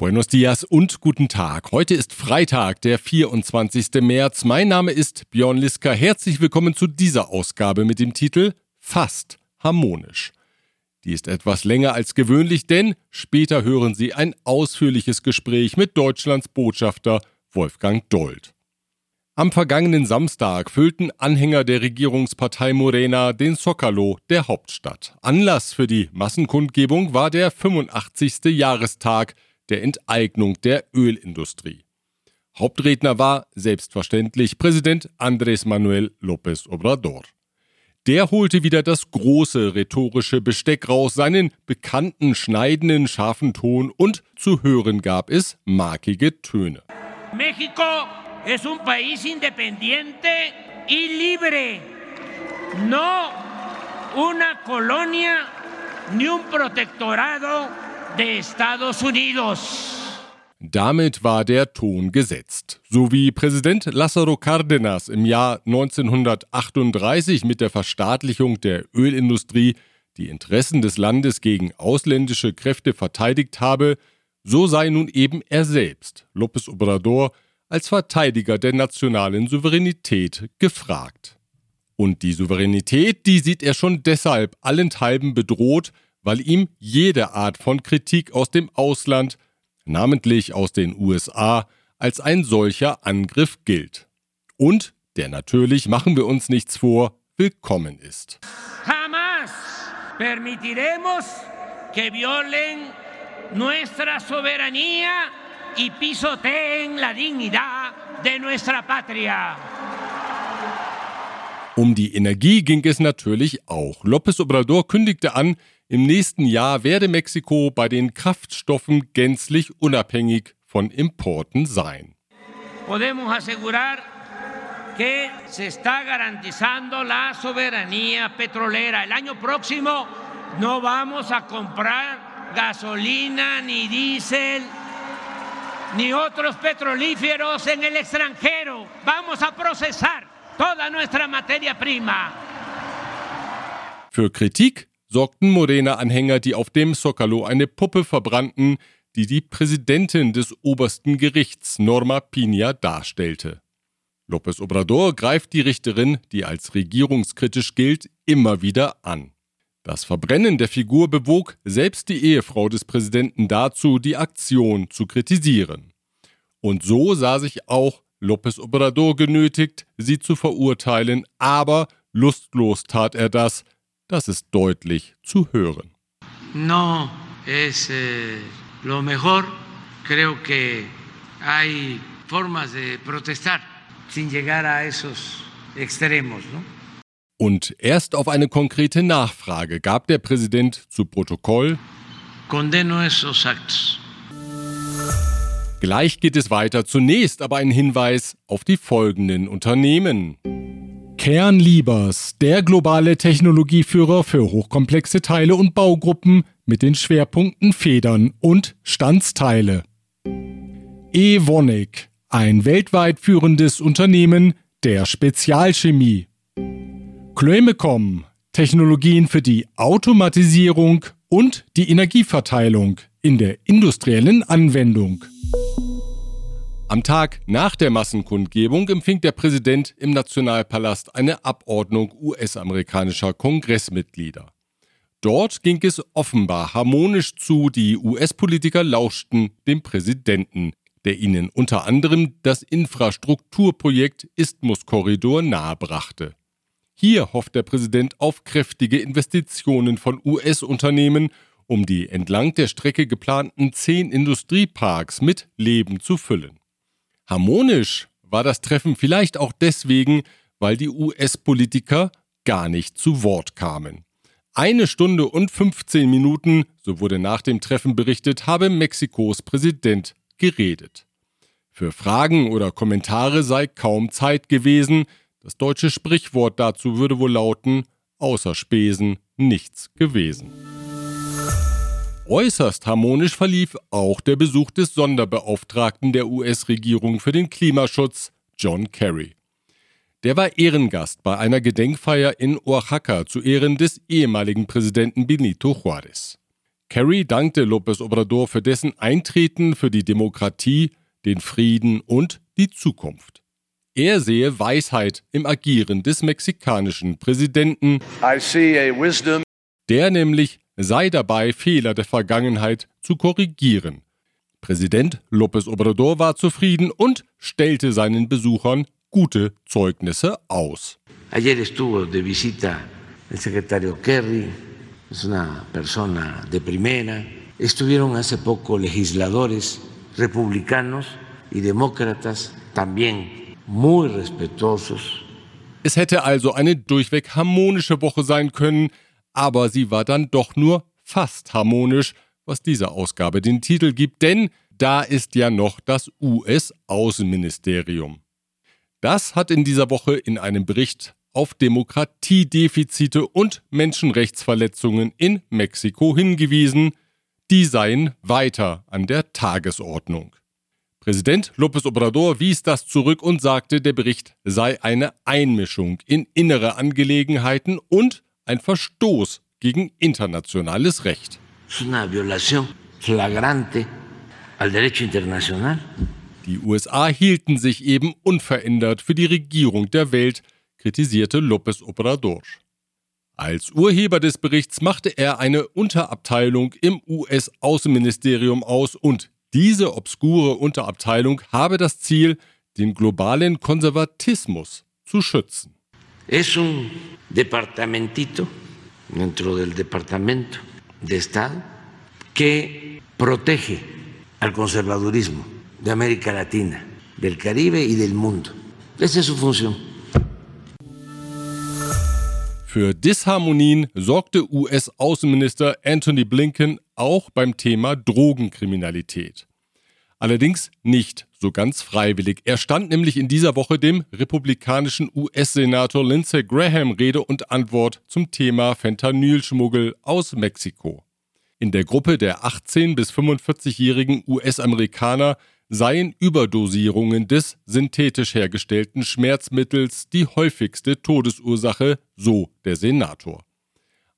Buenos dias und guten Tag. Heute ist Freitag, der 24. März. Mein Name ist Björn Liska. Herzlich willkommen zu dieser Ausgabe mit dem Titel Fast harmonisch. Die ist etwas länger als gewöhnlich, denn später hören Sie ein ausführliches Gespräch mit Deutschlands Botschafter Wolfgang Dold. Am vergangenen Samstag füllten Anhänger der Regierungspartei Morena den Zocalo der Hauptstadt. Anlass für die Massenkundgebung war der 85. Jahrestag der Enteignung der Ölindustrie. Hauptredner war selbstverständlich Präsident Andrés Manuel López Obrador. Der holte wieder das große rhetorische Besteck raus, seinen bekannten schneidenden, scharfen Ton und zu hören gab es markige Töne. México es un país independiente y libre, no una colonia ni un protectorado de Estados Unidos. Damit war der Ton gesetzt. So wie Präsident Lázaro Cárdenas im Jahr 1938 mit der Verstaatlichung der Ölindustrie die Interessen des Landes gegen ausländische Kräfte verteidigt habe, so sei nun eben er selbst, López Obrador, als Verteidiger der nationalen Souveränität gefragt. Und die Souveränität, die sieht er schon deshalb allenthalben bedroht, weil ihm jede Art von Kritik aus dem Ausland, namentlich aus den USA, als ein solcher Angriff gilt. Und der natürlich, machen wir uns nichts vor, willkommen ist. Jamás permitiremos que violen nuestra soberanía y pisoteen la dignidad de nuestra patria. Um die Energie ging es natürlich auch. López Obrador kündigte an, im nächsten Jahr werde Mexiko bei den Kraftstoffen gänzlich unabhängig von Importen sein. Podemos asegurar que se está garantizando la soberanía petrolera. El año próximo no vamos a comprar gasolina ni diésel ni otros petrolíferos en el extranjero. Vamos a procesar toda nuestra materia prima. Für Kritik sorgten Morena-Anhänger, die auf dem Zocalo eine Puppe verbrannten, die die Präsidentin des obersten Gerichts Norma Pina darstellte. López Obrador greift die Richterin, die als regierungskritisch gilt, immer wieder an. Das Verbrennen der Figur bewog selbst die Ehefrau des Präsidenten dazu, die Aktion zu kritisieren. Und so sah sich auch López Obrador genötigt, sie zu verurteilen, aber lustlos tat er das, das ist deutlich zu hören. No es eh, lo mejor. Creo que hay formas de protestar sin llegar a esos extremos, ¿no? Und erst auf eine konkrete Nachfrage gab der Präsident zu Protokoll Condeno esos actos. Gleich geht es weiter. Zunächst aber ein Hinweis auf die folgenden Unternehmen. Kernliebers, der globale Technologieführer für hochkomplexe Teile und Baugruppen mit den Schwerpunkten Federn und Standsteile. Evonik, ein weltweit führendes Unternehmen der Spezialchemie. Klömecom, Technologien für die Automatisierung und die Energieverteilung in der industriellen Anwendung. Am Tag nach der Massenkundgebung empfing der Präsident im Nationalpalast eine Abordnung US-amerikanischer Kongressmitglieder. Dort ging es offenbar harmonisch zu, die US-Politiker lauschten dem Präsidenten, der ihnen unter anderem das Infrastrukturprojekt Isthmus-Korridor nahebrachte. Hier hofft der Präsident auf kräftige Investitionen von US-Unternehmen, um die entlang der Strecke geplanten zehn Industrieparks mit Leben zu füllen. Harmonisch war das Treffen vielleicht auch deswegen, weil die US-Politiker gar nicht zu Wort kamen. Eine Stunde und 15 Minuten, so wurde nach dem Treffen berichtet, habe Mexikos Präsident geredet. Für Fragen oder Kommentare sei kaum Zeit gewesen. Das deutsche Sprichwort dazu würde wohl lauten, außer Spesen nichts gewesen. Äußerst harmonisch verlief auch der Besuch des Sonderbeauftragten der US-Regierung für den Klimaschutz, John Kerry. Der war Ehrengast bei einer Gedenkfeier in Oaxaca zu Ehren des ehemaligen Präsidenten Benito Juárez. Kerry dankte López Obrador für dessen Eintreten für die Demokratie, den Frieden und die Zukunft. Er sehe Weisheit im Agieren des mexikanischen Präsidenten, der nämlich sei dabei, Fehler der Vergangenheit zu korrigieren. Präsident López Obrador war zufrieden und stellte seinen Besuchern gute Zeugnisse aus. Ayer estuvo de visita el secretario Kerry, es una persona de primera. Estuvieron hace poco legisladores republicanos y demócratas también muy respetuosos. Es hätte also eine durchweg harmonische Woche sein können, aber sie war dann doch nur fast harmonisch, was dieser Ausgabe den Titel gibt, denn da ist ja noch das US-Außenministerium. Das hat in dieser Woche in einem Bericht auf Demokratiedefizite und Menschenrechtsverletzungen in Mexiko hingewiesen, die seien weiter an der Tagesordnung. Präsident López Obrador wies das zurück und sagte, der Bericht sei eine Einmischung in innere Angelegenheiten und ein Verstoß gegen internationales Recht. Die USA hielten sich eben unverändert für die Regierung der Welt, kritisierte López Obrador. Als Urheber des Berichts machte er eine Unterabteilung im US-Außenministerium aus und diese obskure Unterabteilung habe das Ziel, den globalen Konservatismus zu schützen. Es un departamentito dentro del Departamento de Estado que protege al conservadurismo de América Latina, del Caribe y del mundo. Esa es su función. Für Disharmonien sorgte US-Außenminister Anthony Blinken auch beim Thema Drogenkriminalität. Allerdings nicht so ganz freiwillig. Er stand nämlich in dieser Woche dem republikanischen US-Senator Lindsey Graham Rede und Antwort zum Thema Fentanylschmuggel aus Mexiko. In der Gruppe der 18- bis 45-jährigen US-Amerikaner seien Überdosierungen des synthetisch hergestellten Schmerzmittels die häufigste Todesursache, so der Senator.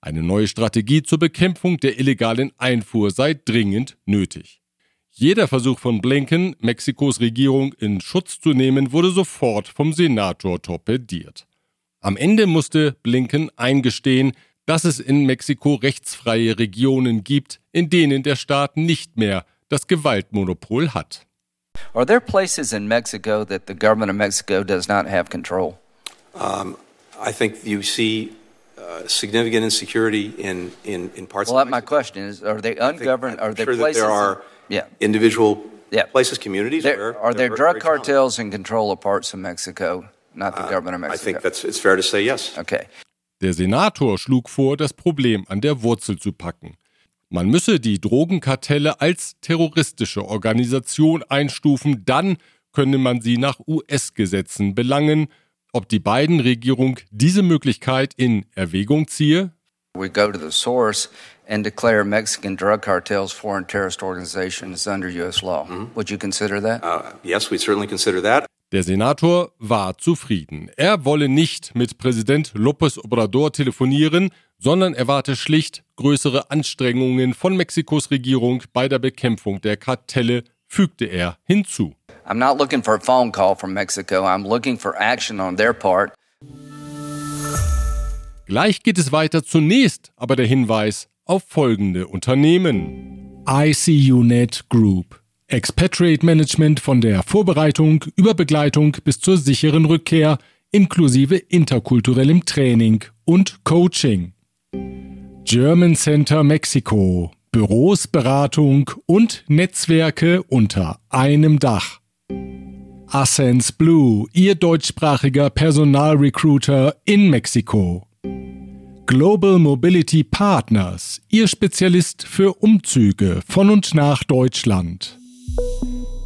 Eine neue Strategie zur Bekämpfung der illegalen Einfuhr sei dringend nötig. Jeder Versuch von Blinken, Mexikos Regierung in Schutz zu nehmen, wurde sofort vom Senator torpediert. Am Ende musste Blinken eingestehen, dass es in Mexiko rechtsfreie Regionen gibt, in denen der Staat nicht mehr das Gewaltmonopol hat. Are there places in Mexico that the government of Mexico does not have control? Um, I think you see uh, significant insecurity in, in, in parts well, of Mexico. my question is, are they ungoverned? I'm are there sure places? that there are yeah. individual Yeah. places, communities There- where are there drug common. cartels in control of parts of Mexico, not the government of Uh, I Mexico? think that's it's fair to say yes. okay. Der Senator schlug vor, das Problem an der Wurzel zu packen. Man müsse die Drogenkartelle als terroristische Organisation einstufen, dann könne man sie nach US-Gesetzen belangen. Ob die beiden Regierung diese Möglichkeit in Erwägung ziehe? We go to the source and declare Mexican drug cartels foreign terrorist organizations under U.S. law. Would you consider that? Uh, yes, we certainly consider that. Der Senator war zufrieden. Er wolle nicht mit Präsident López Obrador telefonieren, sondern erwarte schlicht größere Anstrengungen von Mexikos Regierung bei der Bekämpfung der Kartelle, fügte er hinzu. I'm not looking for a phone call from Mexico. I'm looking for action on their part. Gleich geht es weiter zunächst, aber der Hinweis auf folgende Unternehmen. ICUNet Group. Expatriate Management von der Vorbereitung über Begleitung bis zur sicheren Rückkehr inklusive interkulturellem Training und Coaching. German Center Mexiko. Büros, Beratung und Netzwerke unter einem Dach. Ascens Blue, Ihr deutschsprachiger Personalrecruiter in Mexiko. Global Mobility Partners, Ihr Spezialist für Umzüge von und nach Deutschland.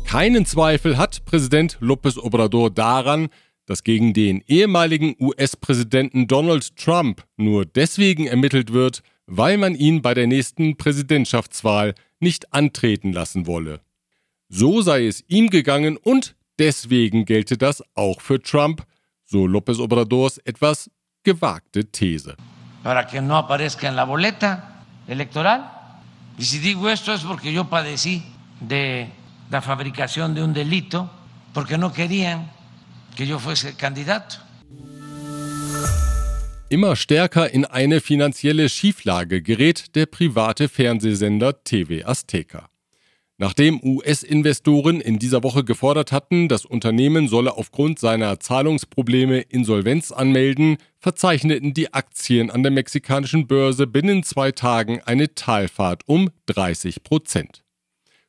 Keinen Zweifel hat Präsident López Obrador daran, dass gegen den ehemaligen US-Präsidenten Donald Trump nur deswegen ermittelt wird, weil man ihn bei der nächsten Präsidentschaftswahl nicht antreten lassen wolle. So sei es ihm gegangen und deswegen gelte das auch für Trump, so López Obradors etwas gewagte These. Para que no aparezca en la boleta electoral Y si digo esto es porque yo padecí de la fabricación de un delito, porque no querían que yo fuese candidato. Immer stärker in eine finanzielle Schieflage gerät der private Fernsehsender TV Azteca. Nachdem US-Investoren in dieser Woche gefordert hatten, das Unternehmen solle aufgrund seiner Zahlungsprobleme Insolvenz anmelden, verzeichneten die Aktien an der mexikanischen Börse binnen zwei Tagen eine Talfahrt um 30 Prozent.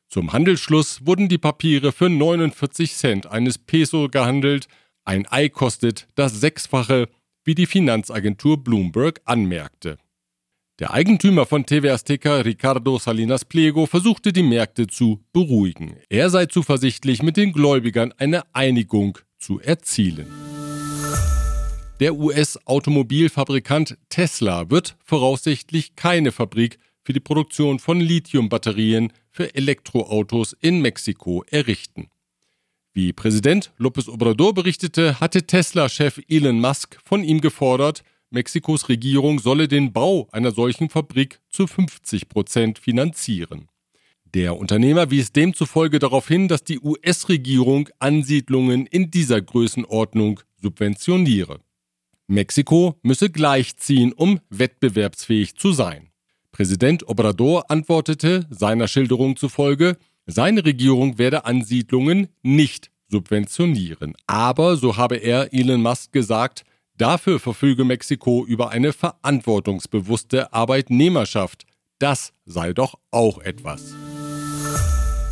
Zum Handelsschluss wurden die Papiere für 49 Cent eines Peso gehandelt, ein Ei kostet das Sechsfache, wie die Finanzagentur Bloomberg anmerkte. Der Eigentümer von TV Azteca, Ricardo Salinas Pliego, versuchte die Märkte zu beruhigen. Er sei zuversichtlich, mit den Gläubigern eine Einigung zu erzielen. Der US-Automobilfabrikant Tesla wird voraussichtlich keine Fabrik für die Produktion von Lithiumbatterien für Elektroautos in Mexiko errichten. Wie Präsident López Obrador berichtete, hatte Tesla-Chef Elon Musk von ihm gefordert, Mexikos Regierung solle den Bau einer solchen Fabrik zu 50 Prozent finanzieren. Der Unternehmer wies demzufolge darauf hin, dass die US-Regierung Ansiedlungen in dieser Größenordnung subventioniere. Mexiko müsse gleichziehen, um wettbewerbsfähig zu sein. Präsident Obrador antwortete seiner Schilderung zufolge, seine Regierung werde Ansiedlungen nicht subventionieren. Aber, so habe er Elon Musk gesagt, Dafür verfüge Mexiko über eine verantwortungsbewusste Arbeitnehmerschaft. Das sei doch auch etwas.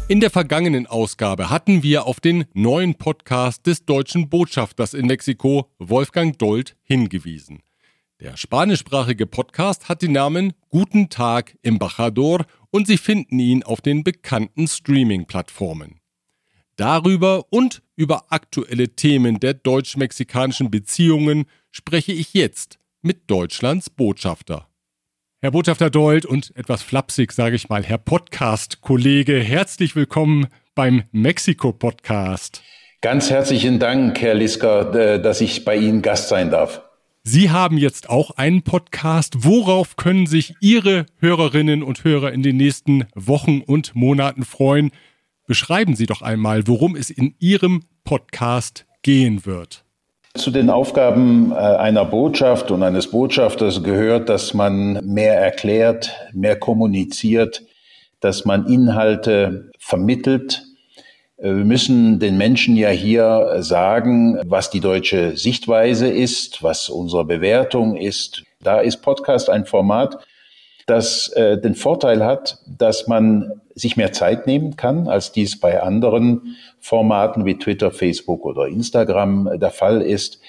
In der vergangenen Ausgabe hatten wir auf den neuen Podcast des deutschen Botschafters in Mexiko, Wolfgang Dold, hingewiesen. Der spanischsprachige Podcast hat den Namen Guten Tag, Embajador und Sie finden ihn auf den bekannten Streaming-Plattformen. Darüber und über aktuelle Themen der deutsch-mexikanischen Beziehungen spreche ich jetzt mit Deutschlands Botschafter. Herr Botschafter Dold und etwas flapsig sage ich mal, Herr Podcast-Kollege, herzlich willkommen beim Mexiko-Podcast. Ganz herzlichen Dank, Herr Lisker, äh, dass ich bei Ihnen Gast sein darf. Sie haben jetzt auch einen Podcast. Worauf können sich Ihre Hörerinnen und Hörer in den nächsten Wochen und Monaten freuen? Beschreiben Sie doch einmal, worum es in Ihrem Podcast gehen wird. Zu den Aufgaben äh, einer Botschaft und eines Botschafters gehört, dass man mehr erklärt, mehr kommuniziert, dass man Inhalte vermittelt. Äh, wir müssen den Menschen ja hier sagen, was die deutsche Sichtweise ist, was unsere Bewertung ist. Da ist Podcast ein Format, das äh, den Vorteil hat, dass man sich mehr Zeit nehmen kann, als dies bei anderen Formaten wie Twitter, Facebook oder Instagram äh, der Fall ist.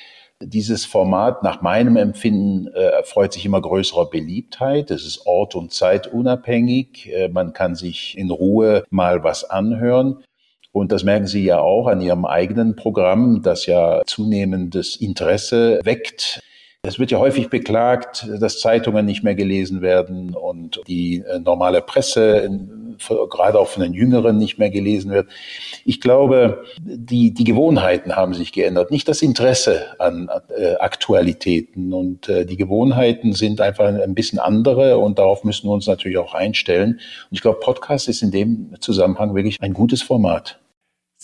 Dieses Format nach meinem Empfinden äh, erfreut sich immer größerer Beliebtheit. Es ist ort- und zeitunabhängig. Äh, man kann sich in Ruhe mal was anhören. Und das merken Sie ja auch an Ihrem eigenen Programm, das ja zunehmendes Interesse weckt. Es wird ja häufig beklagt, dass Zeitungen nicht mehr gelesen werden und die äh, normale Presse, gerade auch von den Jüngeren, nicht mehr gelesen wird. Ich glaube, die, die Gewohnheiten haben sich geändert, nicht das Interesse an äh, Aktualitäten. Und äh, die Gewohnheiten sind einfach ein bisschen andere und darauf müssen wir uns natürlich auch einstellen. Und ich glaube, Podcast ist in dem Zusammenhang wirklich ein gutes Format.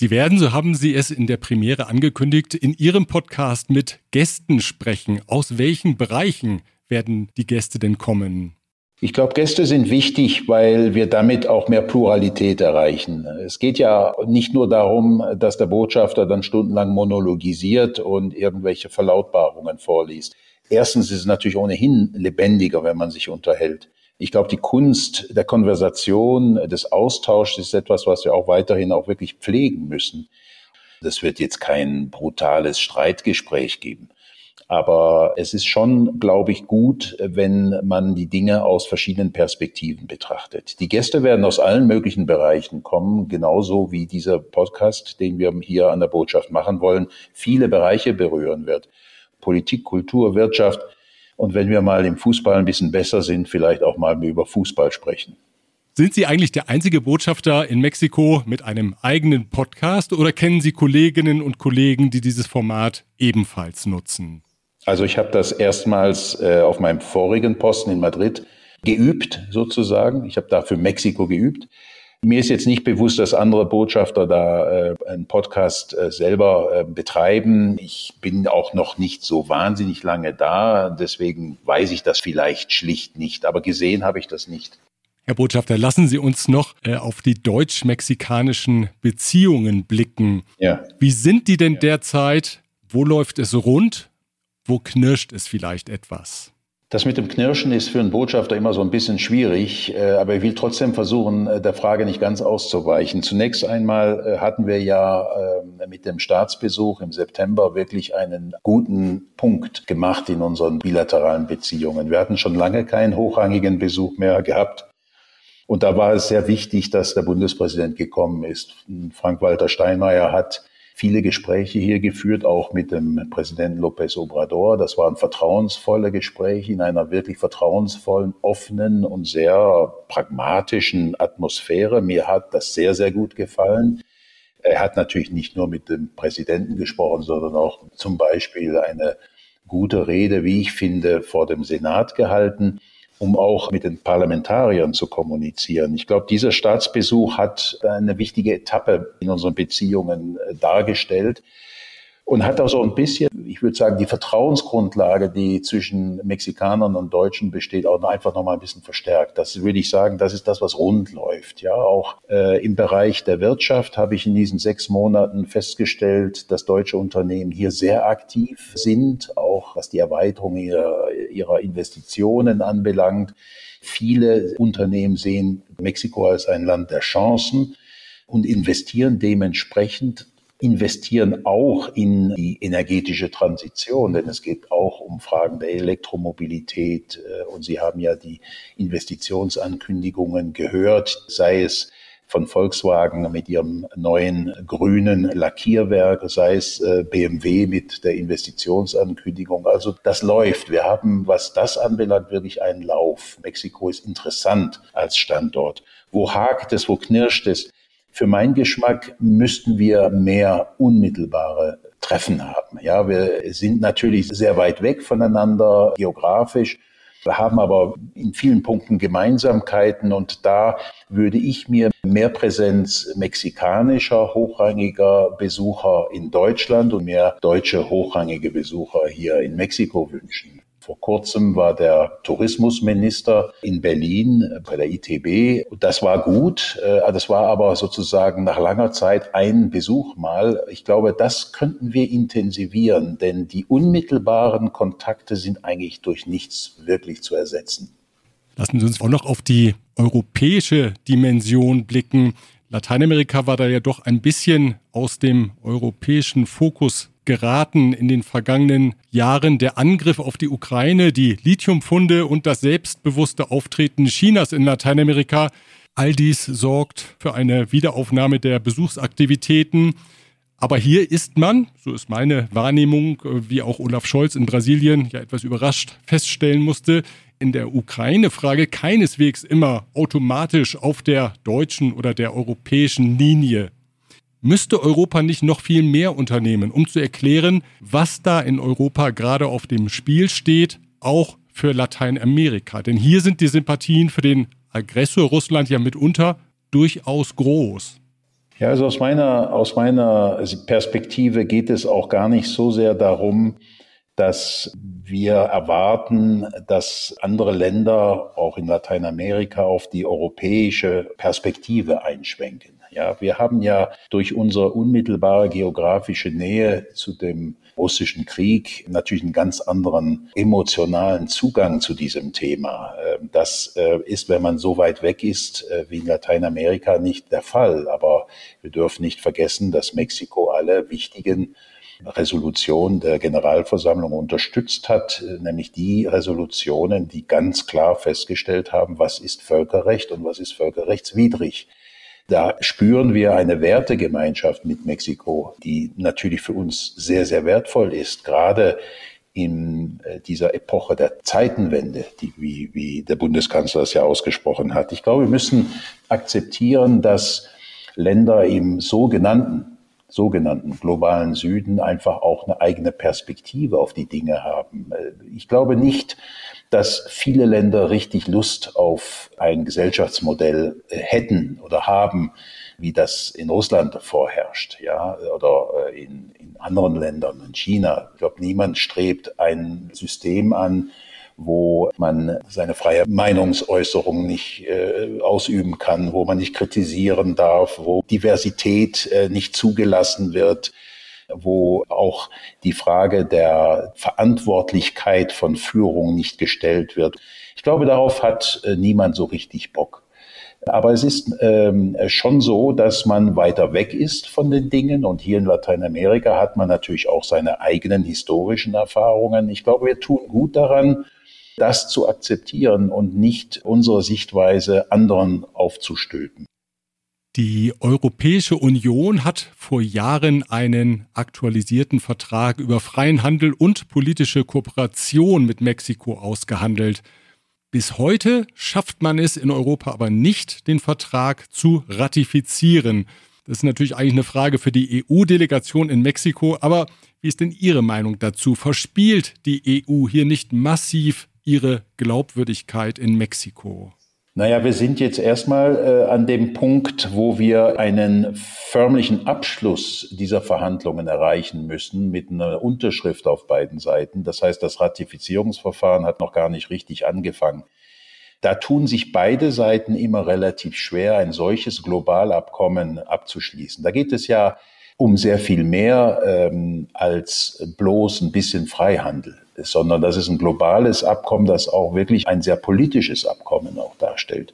Sie werden, so haben Sie es in der Premiere angekündigt, in Ihrem Podcast mit Gästen sprechen. Aus welchen Bereichen werden die Gäste denn kommen? Ich glaube, Gäste sind wichtig, weil wir damit auch mehr Pluralität erreichen. Es geht ja nicht nur darum, dass der Botschafter dann stundenlang monologisiert und irgendwelche Verlautbarungen vorliest. Erstens ist es natürlich ohnehin lebendiger, wenn man sich unterhält. Ich glaube, die Kunst der Konversation, des Austauschs ist etwas, was wir auch weiterhin auch wirklich pflegen müssen. Das wird jetzt kein brutales Streitgespräch geben. Aber es ist schon, glaube ich, gut, wenn man die Dinge aus verschiedenen Perspektiven betrachtet. Die Gäste werden aus allen möglichen Bereichen kommen, genauso wie dieser Podcast, den wir hier an der Botschaft machen wollen, viele Bereiche berühren wird. Politik, Kultur, Wirtschaft. Und wenn wir mal im Fußball ein bisschen besser sind, vielleicht auch mal über Fußball sprechen. Sind Sie eigentlich der einzige Botschafter in Mexiko mit einem eigenen Podcast oder kennen Sie Kolleginnen und Kollegen, die dieses Format ebenfalls nutzen? Also ich habe das erstmals äh, auf meinem vorigen Posten in Madrid geübt sozusagen. Ich habe dafür Mexiko geübt. Mir ist jetzt nicht bewusst, dass andere Botschafter da äh, einen Podcast äh, selber äh, betreiben. Ich bin auch noch nicht so wahnsinnig lange da, deswegen weiß ich das vielleicht schlicht nicht, aber gesehen habe ich das nicht. Herr Botschafter, lassen Sie uns noch äh, auf die deutsch-mexikanischen Beziehungen blicken. Ja. Wie sind die denn derzeit? Wo läuft es rund? Wo knirscht es vielleicht etwas? Das mit dem Knirschen ist für einen Botschafter immer so ein bisschen schwierig, äh, aber ich will trotzdem versuchen, äh, der Frage nicht ganz auszuweichen. Zunächst einmal äh, hatten wir ja mit dem Staatsbesuch im September wirklich einen guten Punkt gemacht in unseren bilateralen Beziehungen. Wir hatten schon lange keinen hochrangigen Besuch mehr gehabt. Und da war es sehr wichtig, dass der Bundespräsident gekommen ist. Frank-Walter Steinmeier hat viele Gespräche hier geführt, auch mit dem Präsidenten López Obrador. Das waren vertrauensvolle Gespräche in einer wirklich vertrauensvollen, offenen und sehr pragmatischen Atmosphäre. Mir hat das sehr, sehr gut gefallen. Er hat natürlich nicht nur mit dem Präsidenten gesprochen, sondern auch zum Beispiel eine gute Rede, wie ich finde, vor dem Senat gehalten um auch mit den Parlamentariern zu kommunizieren. Ich glaube, dieser Staatsbesuch hat eine wichtige Etappe in unseren Beziehungen äh, dargestellt und hat auch so ein bisschen, ich würde sagen, die Vertrauensgrundlage, die zwischen Mexikanern und Deutschen besteht, auch einfach noch mal ein bisschen verstärkt. Das würde ich sagen, das ist das, was rund läuft. Ja, auch äh, im Bereich der Wirtschaft habe ich in diesen sechs Monaten festgestellt, dass deutsche Unternehmen hier sehr aktiv sind, auch was die Erweiterung ihrer, ihrer Investitionen anbelangt. Viele Unternehmen sehen Mexiko als ein Land der Chancen und investieren dementsprechend investieren auch in die energetische Transition, denn es geht auch um Fragen der Elektromobilität. Äh, und Sie haben ja die Investitionsankündigungen gehört, sei es von Volkswagen mit ihrem neuen grünen Lackierwerk, sei es äh, BMW mit der Investitionsankündigung. Also das läuft. Wir haben, was das anbelangt, wirklich einen Lauf. Mexiko ist interessant als Standort. Wo hakt es, wo knirscht es? Für meinen Geschmack müssten wir mehr unmittelbare Treffen haben. Ja, wir sind natürlich sehr weit weg voneinander geografisch. Wir haben aber in vielen Punkten Gemeinsamkeiten und da würde ich mir mehr Präsenz mexikanischer hochrangiger Besucher in Deutschland und mehr deutsche hochrangige Besucher hier in Mexiko wünschen. Vor kurzem war der Tourismusminister in Berlin bei der ITB. Das war gut. Äh, das war aber sozusagen nach langer Zeit ein Besuch mal. Ich glaube, das könnten wir intensivieren, denn die unmittelbaren Kontakte sind eigentlich durch nichts wirklich zu ersetzen. Lassen Sie uns auch noch auf die europäische Dimension blicken. Lateinamerika war da ja doch ein bisschen aus dem europäischen Fokus geraten in den vergangenen Jahren. Der Angriff auf die Ukraine, die Lithiumfunde und das selbstbewusste Auftreten Chinas in Lateinamerika. All dies sorgt für eine Wiederaufnahme der Besuchsaktivitäten. Aber hier ist man, so ist meine Wahrnehmung, wie auch Olaf Scholz in Brasilien ja etwas überrascht feststellen musste, in der Ukraine-Frage keineswegs immer automatisch auf der deutschen oder der europäischen Linie Müsste Europa nicht noch viel mehr unternehmen, um zu erklären, was da in Europa gerade auf dem Spiel steht, auch für Lateinamerika? Denn hier sind die Sympathien für den Aggressor Russland ja mitunter durchaus groß. Ja, also aus meiner, aus meiner Perspektive geht es auch gar nicht so sehr darum, dass wir erwarten, dass andere Länder, auch in Lateinamerika, auf die europäische Perspektive einschwenken. Ja, wir haben ja durch unsere unmittelbare geografische Nähe zu dem russischen Krieg natürlich einen ganz anderen emotionalen Zugang zu diesem Thema. Ähm, das äh, ist, wenn man so weit weg ist äh, wie in Lateinamerika, nicht der Fall. Aber wir dürfen nicht vergessen, dass Mexiko alle wichtigen Resolutionen der Generalversammlung unterstützt hat, nämlich die Resolutionen, die ganz klar festgestellt haben, was ist Völkerrecht und was ist völkerrechtswidrig. Da spüren wir eine Wertegemeinschaft mit Mexiko, die natürlich für uns sehr, sehr wertvoll ist, gerade in äh, dieser Epoche der Zeitenwende, die, wie, wie der Bundeskanzler es ja ausgesprochen hat. Ich glaube, wir müssen akzeptieren, dass Länder im sogenannten, sogenannten globalen Süden einfach auch eine eigene Perspektive auf die Dinge haben. Äh, ich glaube nicht, dass viele Länder richtig Lust auf ein Gesellschaftsmodell äh, hätten oder haben, wie das in Russland vorherrscht, ja, oder äh, in, in anderen Ländern, in China. Ich glaube, niemand strebt ein System an, wo man seine freie Meinungsäußerung nicht äh, ausüben kann, wo man nicht kritisieren darf, wo Diversität äh, nicht zugelassen wird, wo auch die Frage der Verantwortlichkeit von Führung nicht gestellt wird. Ich glaube, darauf hat äh, niemand so richtig Bock. Aber es ist ähm, schon so, dass man weiter weg ist von den Dingen. Und hier in Lateinamerika hat man natürlich auch seine eigenen historischen Erfahrungen. Ich glaube, wir tun gut daran, das zu akzeptieren und nicht unsere Sichtweise anderen aufzustülpen. Die Europäische Union hat vor Jahren einen aktualisierten Vertrag über freien Handel und politische Kooperation mit Mexiko ausgehandelt. Bis heute schafft man es in Europa aber nicht, den Vertrag zu ratifizieren. Das ist natürlich eigentlich eine Frage für die EU-Delegation in Mexiko, aber wie ist denn Ihre Meinung dazu? Verspielt die EU hier nicht massiv ihre Glaubwürdigkeit in Mexiko? Naja, wir sind jetzt erstmal äh, an dem Punkt, wo wir einen förmlichen Abschluss dieser Verhandlungen erreichen müssen mit einer Unterschrift auf beiden Seiten. Das heißt, das Ratifizierungsverfahren hat noch gar nicht richtig angefangen. Da tun sich beide Seiten immer relativ schwer, ein solches Globalabkommen abzuschließen. Da geht es ja um sehr viel mehr ähm, als bloß ein bisschen Freihandel sondern das ist ein globales Abkommen, das auch wirklich ein sehr politisches Abkommen auch darstellt.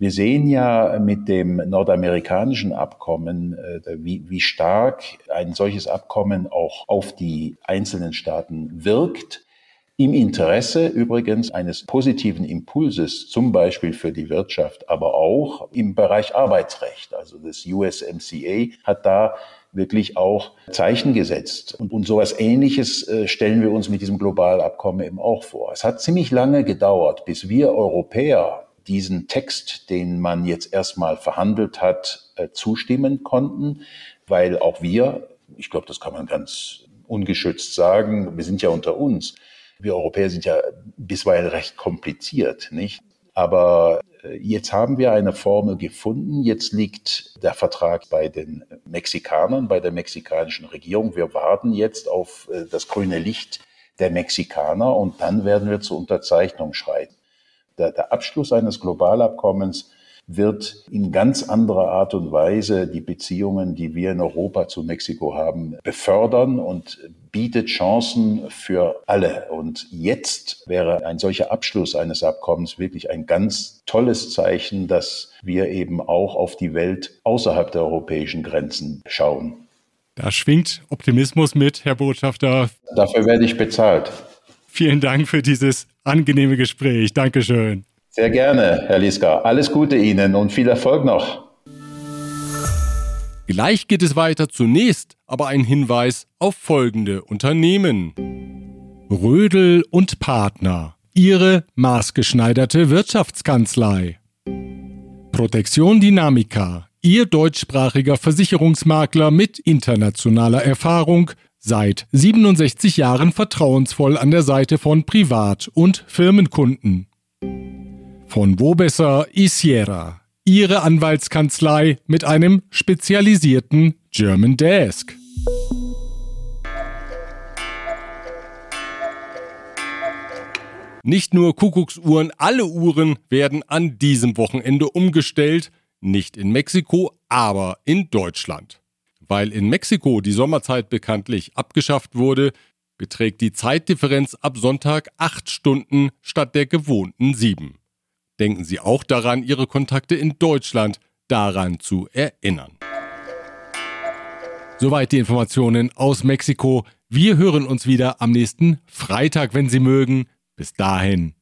Wir sehen ja mit dem nordamerikanischen Abkommen, äh, wie, wie stark ein solches Abkommen auch auf die einzelnen Staaten wirkt. Im Interesse übrigens eines positiven Impulses, zum Beispiel für die Wirtschaft, aber auch im Bereich Arbeitsrecht. Also das USMCA hat da wirklich auch Zeichen gesetzt. Und, und sowas Ähnliches äh, stellen wir uns mit diesem Globalabkommen eben auch vor. Es hat ziemlich lange gedauert, bis wir Europäer diesen Text, den man jetzt erstmal verhandelt hat, äh, zustimmen konnten, weil auch wir, ich glaube, das kann man ganz ungeschützt sagen, wir sind ja unter uns. Wir Europäer sind ja bisweilen recht kompliziert, nicht? Aber jetzt haben wir eine Formel gefunden. Jetzt liegt der Vertrag bei den Mexikanern, bei der mexikanischen Regierung. Wir warten jetzt auf äh, das grüne Licht der Mexikaner und dann werden wir zur Unterzeichnung schreiten. Der, der Abschluss eines Globalabkommens wird in ganz anderer Art und Weise die Beziehungen, die wir in Europa zu Mexiko haben, befördern und bietet Chancen für alle. Und jetzt wäre ein solcher Abschluss eines Abkommens wirklich ein ganz tolles Zeichen, dass wir eben auch auf die Welt außerhalb der europäischen Grenzen schauen. Da schwingt Optimismus mit, Herr Botschafter. Dafür werde ich bezahlt. Vielen Dank für dieses angenehme Gespräch. Dankeschön. Sehr gerne, Herr Liska. Alles Gute Ihnen und viel Erfolg noch. Gleich geht es weiter. Zunächst aber ein Hinweis auf folgende Unternehmen. Rödel und Partner. Ihre maßgeschneiderte Wirtschaftskanzlei. Protektion Dynamica. Ihr deutschsprachiger Versicherungsmakler mit internationaler Erfahrung, seit 67 Jahren vertrauensvoll an der Seite von Privat- und Firmenkunden. Von Wobesser Isiera, Ihre Anwaltskanzlei mit einem spezialisierten German Desk. Nicht nur Kuckucksuhren, alle Uhren werden an diesem Wochenende umgestellt, nicht in Mexiko, aber in Deutschland. Weil in Mexiko die Sommerzeit bekanntlich abgeschafft wurde, beträgt die Zeitdifferenz ab Sonntag 8 Stunden statt der gewohnten 7 denken Sie auch daran, Ihre Kontakte in Deutschland daran zu erinnern. Soweit die Informationen aus Mexiko. Wir hören uns wieder am nächsten Freitag, wenn Sie mögen. Bis dahin.